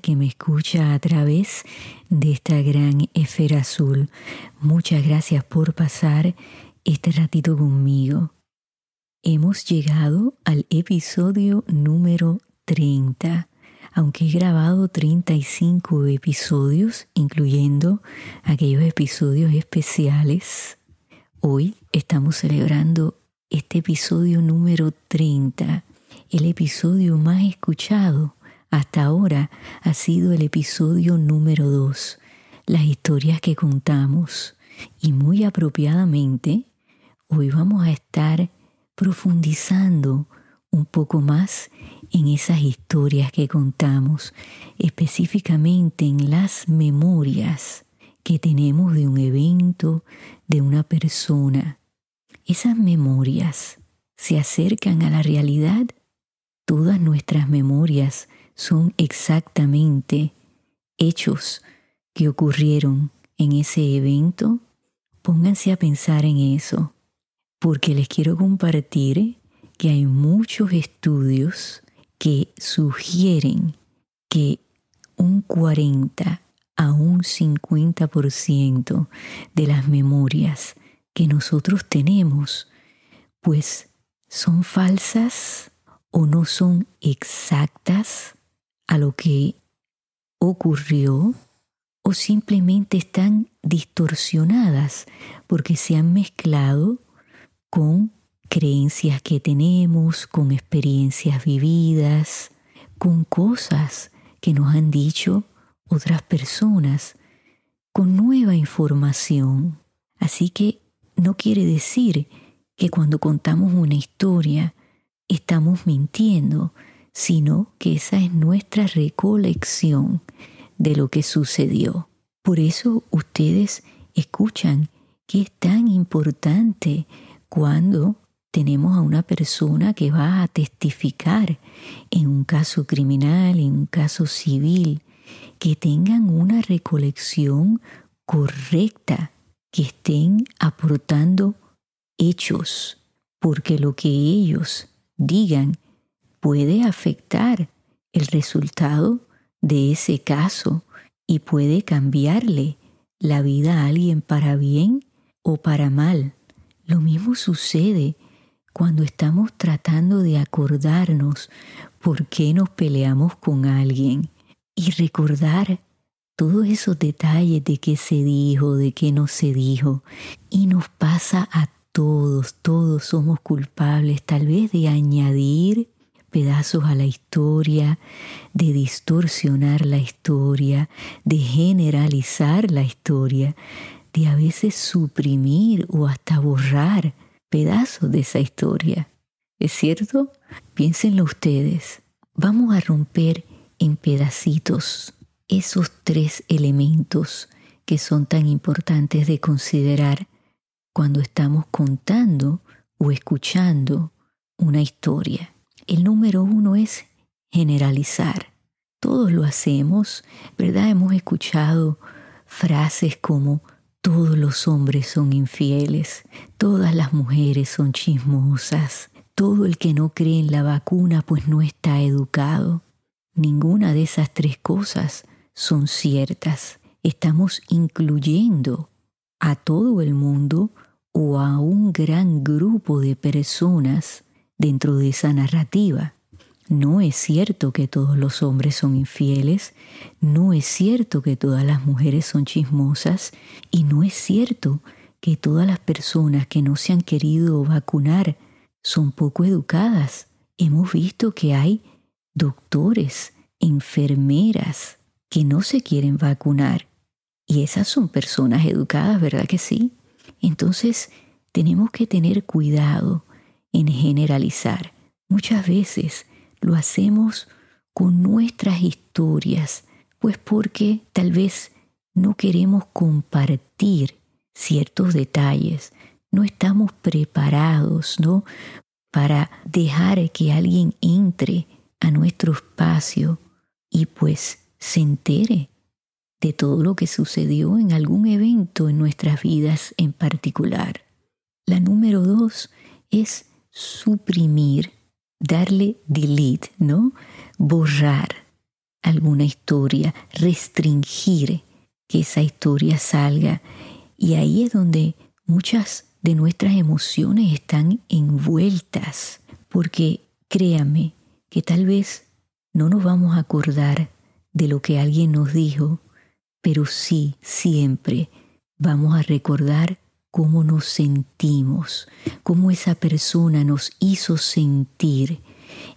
Que me escucha a través de esta gran esfera azul. Muchas gracias por pasar este ratito conmigo. Hemos llegado al episodio número 30. Aunque he grabado 35 episodios, incluyendo aquellos episodios especiales, hoy estamos celebrando este episodio número 30, el episodio más escuchado hasta ahora ha sido el episodio número 2, las historias que contamos. Y muy apropiadamente, hoy vamos a estar profundizando un poco más en esas historias que contamos, específicamente en las memorias que tenemos de un evento, de una persona, esas memorias se acercan a la realidad, todas nuestras memorias son exactamente hechos que ocurrieron en ese evento, pónganse a pensar en eso, porque les quiero compartir que hay muchos estudios que sugieren que un 40 a un 50% de las memorias que nosotros tenemos, pues son falsas o no son exactas a lo que ocurrió o simplemente están distorsionadas porque se han mezclado con creencias que tenemos, con experiencias vividas, con cosas que nos han dicho otras personas, con nueva información. Así que no quiere decir que cuando contamos una historia estamos mintiendo, sino que esa es nuestra recolección de lo que sucedió. Por eso ustedes escuchan que es tan importante cuando tenemos a una persona que va a testificar en un caso criminal, en un caso civil, que tengan una recolección correcta que estén aportando hechos, porque lo que ellos digan puede afectar el resultado de ese caso y puede cambiarle la vida a alguien para bien o para mal. Lo mismo sucede cuando estamos tratando de acordarnos por qué nos peleamos con alguien y recordar todos esos detalles de qué se dijo, de qué no se dijo. Y nos pasa a todos, todos somos culpables tal vez de añadir pedazos a la historia, de distorsionar la historia, de generalizar la historia, de a veces suprimir o hasta borrar pedazos de esa historia. ¿Es cierto? Piénsenlo ustedes. Vamos a romper en pedacitos esos tres elementos que son tan importantes de considerar cuando estamos contando o escuchando una historia. El número uno es generalizar. Todos lo hacemos, ¿verdad? Hemos escuchado frases como todos los hombres son infieles, todas las mujeres son chismosas, todo el que no cree en la vacuna pues no está educado. Ninguna de esas tres cosas son ciertas. Estamos incluyendo a todo el mundo o a un gran grupo de personas dentro de esa narrativa. No es cierto que todos los hombres son infieles, no es cierto que todas las mujeres son chismosas y no es cierto que todas las personas que no se han querido vacunar son poco educadas. Hemos visto que hay doctores, enfermeras que no se quieren vacunar y esas son personas educadas, ¿verdad que sí? Entonces tenemos que tener cuidado en generalizar. Muchas veces lo hacemos con nuestras historias, pues porque tal vez no queremos compartir ciertos detalles, no estamos preparados, ¿no? Para dejar que alguien entre a nuestro espacio y pues se entere de todo lo que sucedió en algún evento en nuestras vidas en particular. La número dos es suprimir darle delete, ¿no? Borrar alguna historia, restringir que esa historia salga. Y ahí es donde muchas de nuestras emociones están envueltas, porque créame que tal vez no nos vamos a acordar de lo que alguien nos dijo, pero sí siempre vamos a recordar cómo nos sentimos, cómo esa persona nos hizo sentir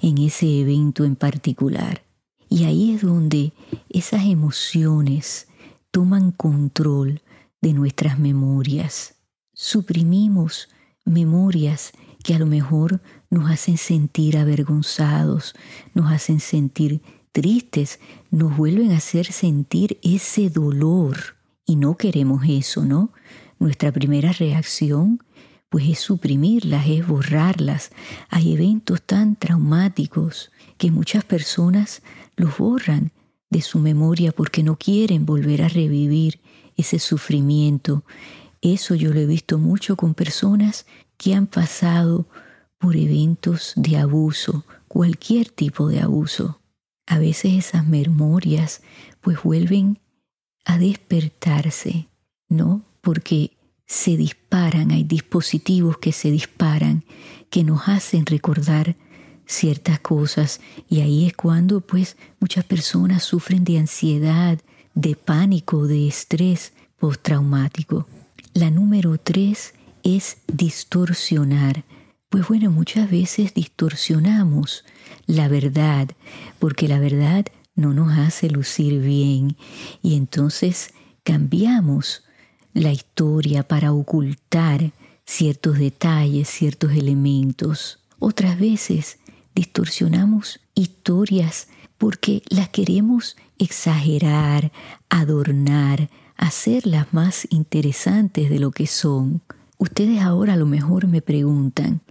en ese evento en particular. Y ahí es donde esas emociones toman control de nuestras memorias. Suprimimos memorias que a lo mejor nos hacen sentir avergonzados, nos hacen sentir tristes, nos vuelven a hacer sentir ese dolor. Y no queremos eso, ¿no? Nuestra primera reacción pues es suprimirlas, es borrarlas. Hay eventos tan traumáticos que muchas personas los borran de su memoria porque no quieren volver a revivir ese sufrimiento. Eso yo lo he visto mucho con personas que han pasado por eventos de abuso, cualquier tipo de abuso. A veces esas memorias pues vuelven a despertarse, ¿no? Porque se disparan, hay dispositivos que se disparan, que nos hacen recordar ciertas cosas y ahí es cuando pues muchas personas sufren de ansiedad, de pánico, de estrés postraumático. La número tres es distorsionar. Pues bueno, muchas veces distorsionamos la verdad, porque la verdad no nos hace lucir bien y entonces cambiamos la historia para ocultar ciertos detalles, ciertos elementos. Otras veces distorsionamos historias porque las queremos exagerar, adornar, hacerlas más interesantes de lo que son. Ustedes ahora a lo mejor me preguntan,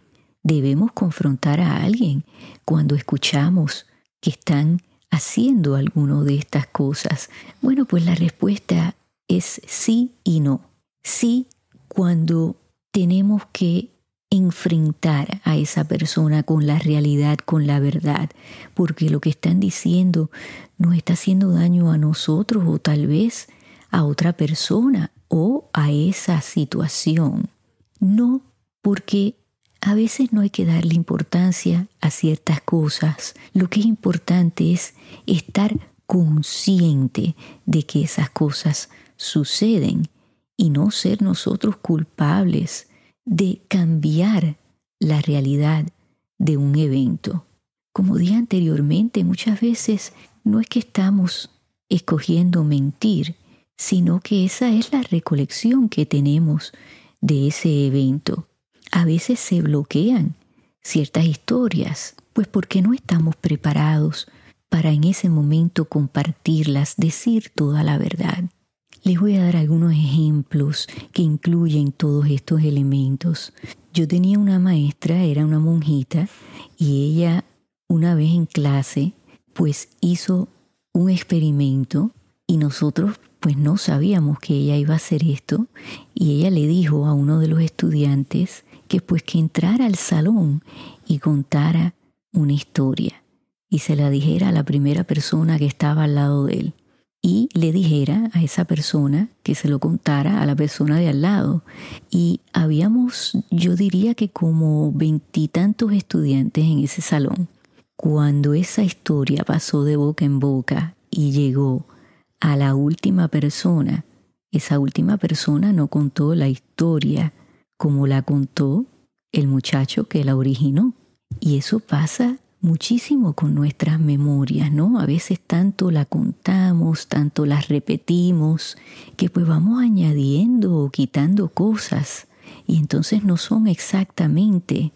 ¿debemos confrontar a alguien cuando escuchamos que están haciendo alguno de estas cosas? Bueno, pues la respuesta es sí y no. Sí cuando tenemos que enfrentar a esa persona con la realidad, con la verdad, porque lo que están diciendo nos está haciendo daño a nosotros o tal vez a otra persona o a esa situación. No porque a veces no hay que darle importancia a ciertas cosas. Lo que es importante es estar consciente de que esas cosas suceden y no ser nosotros culpables de cambiar la realidad de un evento. Como dije anteriormente, muchas veces no es que estamos escogiendo mentir, sino que esa es la recolección que tenemos de ese evento. A veces se bloquean ciertas historias, pues porque no estamos preparados para en ese momento compartirlas, decir toda la verdad. Les voy a dar algunos ejemplos que incluyen todos estos elementos. Yo tenía una maestra, era una monjita, y ella una vez en clase pues hizo un experimento y nosotros pues no sabíamos que ella iba a hacer esto y ella le dijo a uno de los estudiantes que pues que entrara al salón y contara una historia y se la dijera a la primera persona que estaba al lado de él y le dijera a esa persona que se lo contara a la persona de al lado. Y habíamos, yo diría que como veintitantos estudiantes en ese salón. cuando esa historia pasó de boca en boca y llegó a la última persona, esa última persona no contó la historia como la contó el muchacho que la originó. Y eso pasa muchísimo con nuestras memorias, ¿no? A veces tanto la contamos, tanto las repetimos, que pues vamos añadiendo o quitando cosas y entonces no son exactamente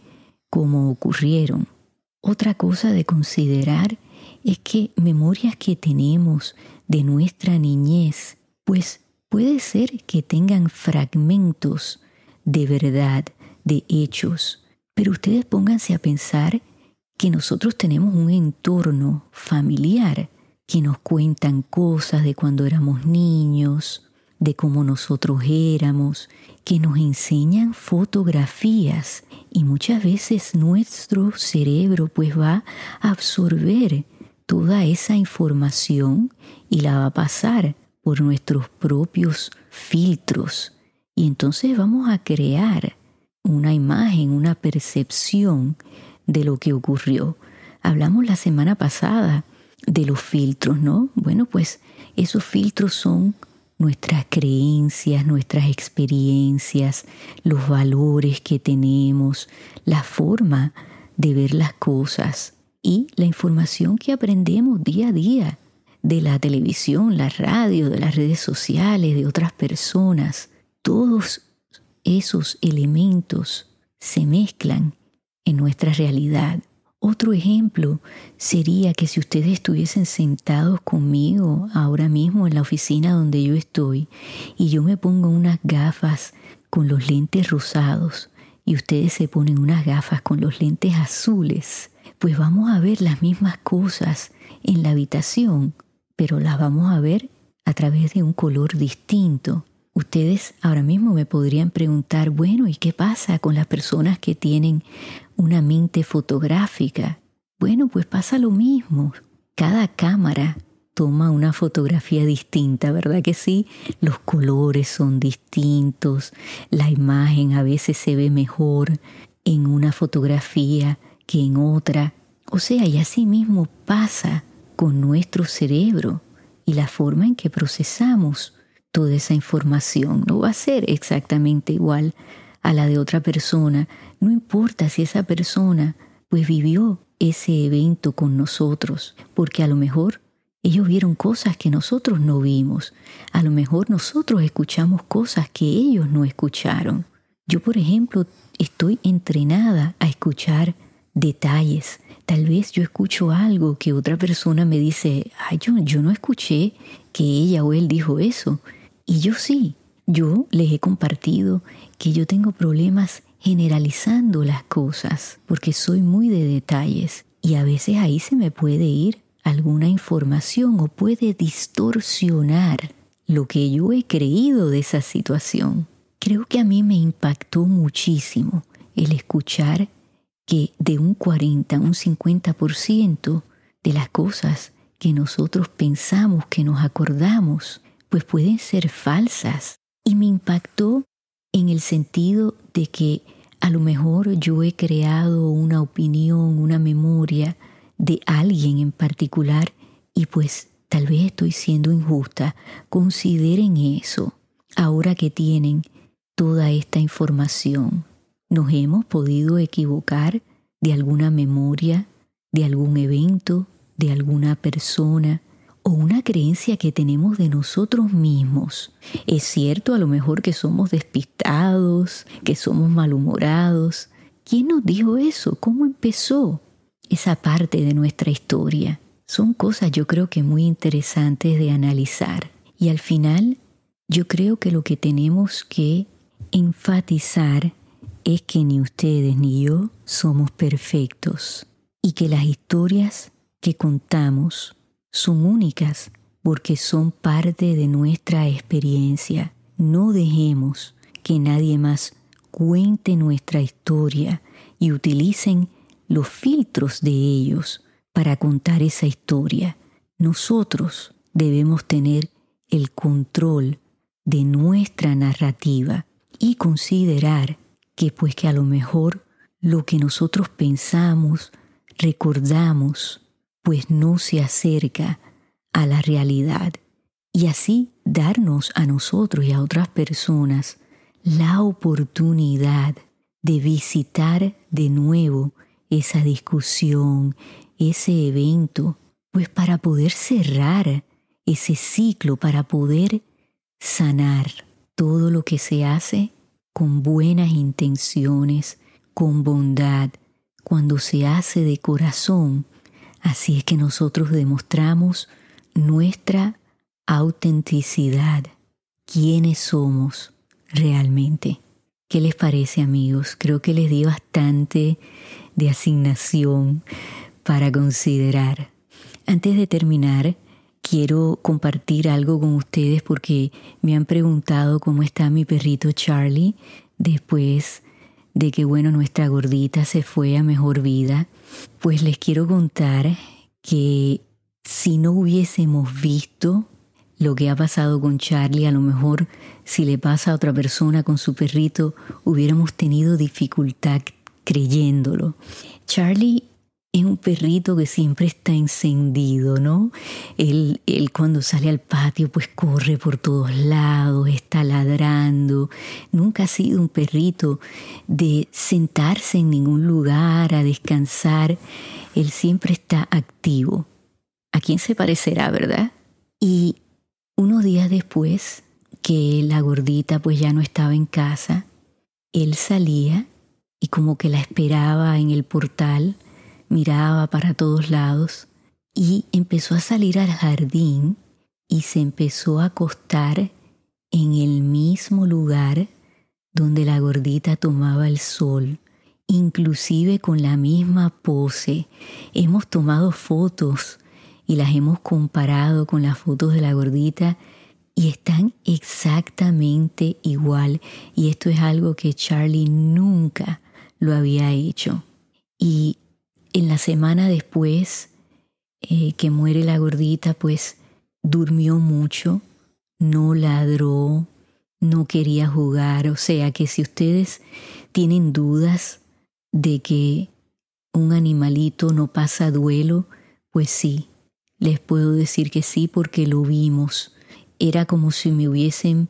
como ocurrieron. Otra cosa de considerar es que memorias que tenemos de nuestra niñez, pues puede ser que tengan fragmentos de verdad, de hechos, pero ustedes pónganse a pensar que nosotros tenemos un entorno familiar que nos cuentan cosas de cuando éramos niños, de cómo nosotros éramos, que nos enseñan fotografías. Y muchas veces nuestro cerebro pues va a absorber toda esa información y la va a pasar por nuestros propios filtros. Y entonces vamos a crear una imagen, una percepción de lo que ocurrió. Hablamos la semana pasada de los filtros, ¿no? Bueno, pues esos filtros son nuestras creencias, nuestras experiencias, los valores que tenemos, la forma de ver las cosas y la información que aprendemos día a día de la televisión, la radio, de las redes sociales, de otras personas. Todos esos elementos se mezclan en nuestra realidad. Otro ejemplo sería que si ustedes estuviesen sentados conmigo ahora mismo en la oficina donde yo estoy y yo me pongo unas gafas con los lentes rosados y ustedes se ponen unas gafas con los lentes azules, pues vamos a ver las mismas cosas en la habitación, pero las vamos a ver a través de un color distinto. Ustedes ahora mismo me podrían preguntar, bueno, ¿y qué pasa con las personas que tienen una mente fotográfica? Bueno, pues pasa lo mismo. Cada cámara toma una fotografía distinta, ¿verdad que sí? Los colores son distintos, la imagen a veces se ve mejor en una fotografía que en otra. O sea, y así mismo pasa con nuestro cerebro y la forma en que procesamos toda esa información. No va a ser exactamente igual a la de otra persona. No importa si esa persona pues vivió ese evento con nosotros, porque a lo mejor ellos vieron cosas que nosotros no vimos. A lo mejor nosotros escuchamos cosas que ellos no escucharon. Yo, por ejemplo, estoy entrenada a escuchar detalles. Tal vez yo escucho algo que otra persona me dice, ay, yo, yo no escuché que ella o él dijo eso. Y yo sí, yo les he compartido que yo tengo problemas generalizando las cosas porque soy muy de detalles y a veces ahí se me puede ir alguna información o puede distorsionar lo que yo he creído de esa situación. Creo que a mí me impactó muchísimo el escuchar que de un 40 a un 50% de las cosas que nosotros pensamos, que nos acordamos, pues pueden ser falsas. Y me impactó en el sentido de que a lo mejor yo he creado una opinión, una memoria de alguien en particular y pues tal vez estoy siendo injusta. Consideren eso ahora que tienen toda esta información. Nos hemos podido equivocar de alguna memoria, de algún evento, de alguna persona, o una creencia que tenemos de nosotros mismos. Es cierto a lo mejor que somos despistados, que somos malhumorados. ¿Quién nos dijo eso? ¿Cómo empezó esa parte de nuestra historia? Son cosas yo creo que muy interesantes de analizar. Y al final yo creo que lo que tenemos que enfatizar es que ni ustedes ni yo somos perfectos y que las historias que contamos son únicas porque son parte de nuestra experiencia. No dejemos que nadie más cuente nuestra historia y utilicen los filtros de ellos para contar esa historia. Nosotros debemos tener el control de nuestra narrativa y considerar que pues que a lo mejor lo que nosotros pensamos, recordamos, pues no se acerca a la realidad y así darnos a nosotros y a otras personas la oportunidad de visitar de nuevo esa discusión, ese evento, pues para poder cerrar ese ciclo, para poder sanar todo lo que se hace con buenas intenciones, con bondad, cuando se hace de corazón. Así es que nosotros demostramos nuestra autenticidad, quiénes somos realmente. ¿Qué les parece amigos? Creo que les di bastante de asignación para considerar. Antes de terminar, quiero compartir algo con ustedes porque me han preguntado cómo está mi perrito Charlie después de que, bueno, nuestra gordita se fue a mejor vida. Pues les quiero contar que si no hubiésemos visto lo que ha pasado con Charlie, a lo mejor si le pasa a otra persona con su perrito, hubiéramos tenido dificultad creyéndolo. Charlie es un perrito que siempre está encendido, ¿no? Él, él, cuando sale al patio pues corre por todos lados, está ladrando. Nunca ha sido un perrito de sentarse en ningún lugar a descansar. Él siempre está activo. ¿A quién se parecerá, verdad? Y unos días después que la gordita pues ya no estaba en casa, él salía y como que la esperaba en el portal, miraba para todos lados y empezó a salir al jardín y se empezó a acostar en el mismo lugar donde la gordita tomaba el sol, inclusive con la misma pose. Hemos tomado fotos y las hemos comparado con las fotos de la gordita y están exactamente igual. Y esto es algo que Charlie nunca lo había hecho. Y en la semana después eh, que muere la gordita, pues durmió mucho, no ladró, no quería jugar. O sea que si ustedes tienen dudas de que un animalito no pasa duelo, pues sí, les puedo decir que sí porque lo vimos. Era como si me hubiesen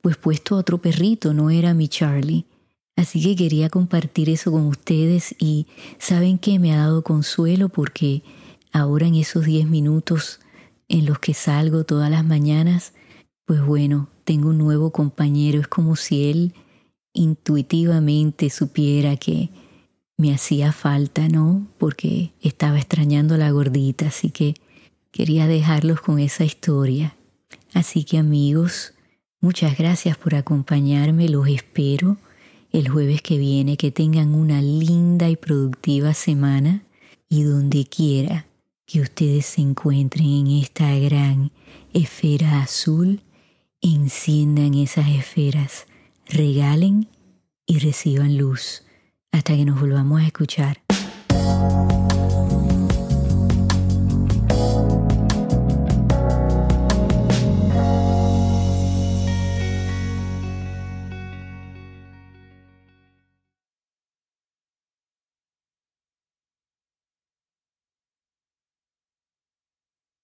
pues puesto otro perrito, no era mi Charlie. Así que quería compartir eso con ustedes y saben que me ha dado consuelo porque ahora en esos 10 minutos en los que salgo todas las mañanas, pues bueno, tengo un nuevo compañero. Es como si él intuitivamente supiera que me hacía falta, ¿no? Porque estaba extrañando a la gordita, así que quería dejarlos con esa historia. Así que amigos, muchas gracias por acompañarme, los espero el jueves que viene, que tengan una linda y productiva semana y donde quiera que ustedes se encuentren en esta gran esfera azul, enciendan esas esferas, regalen y reciban luz hasta que nos volvamos a escuchar.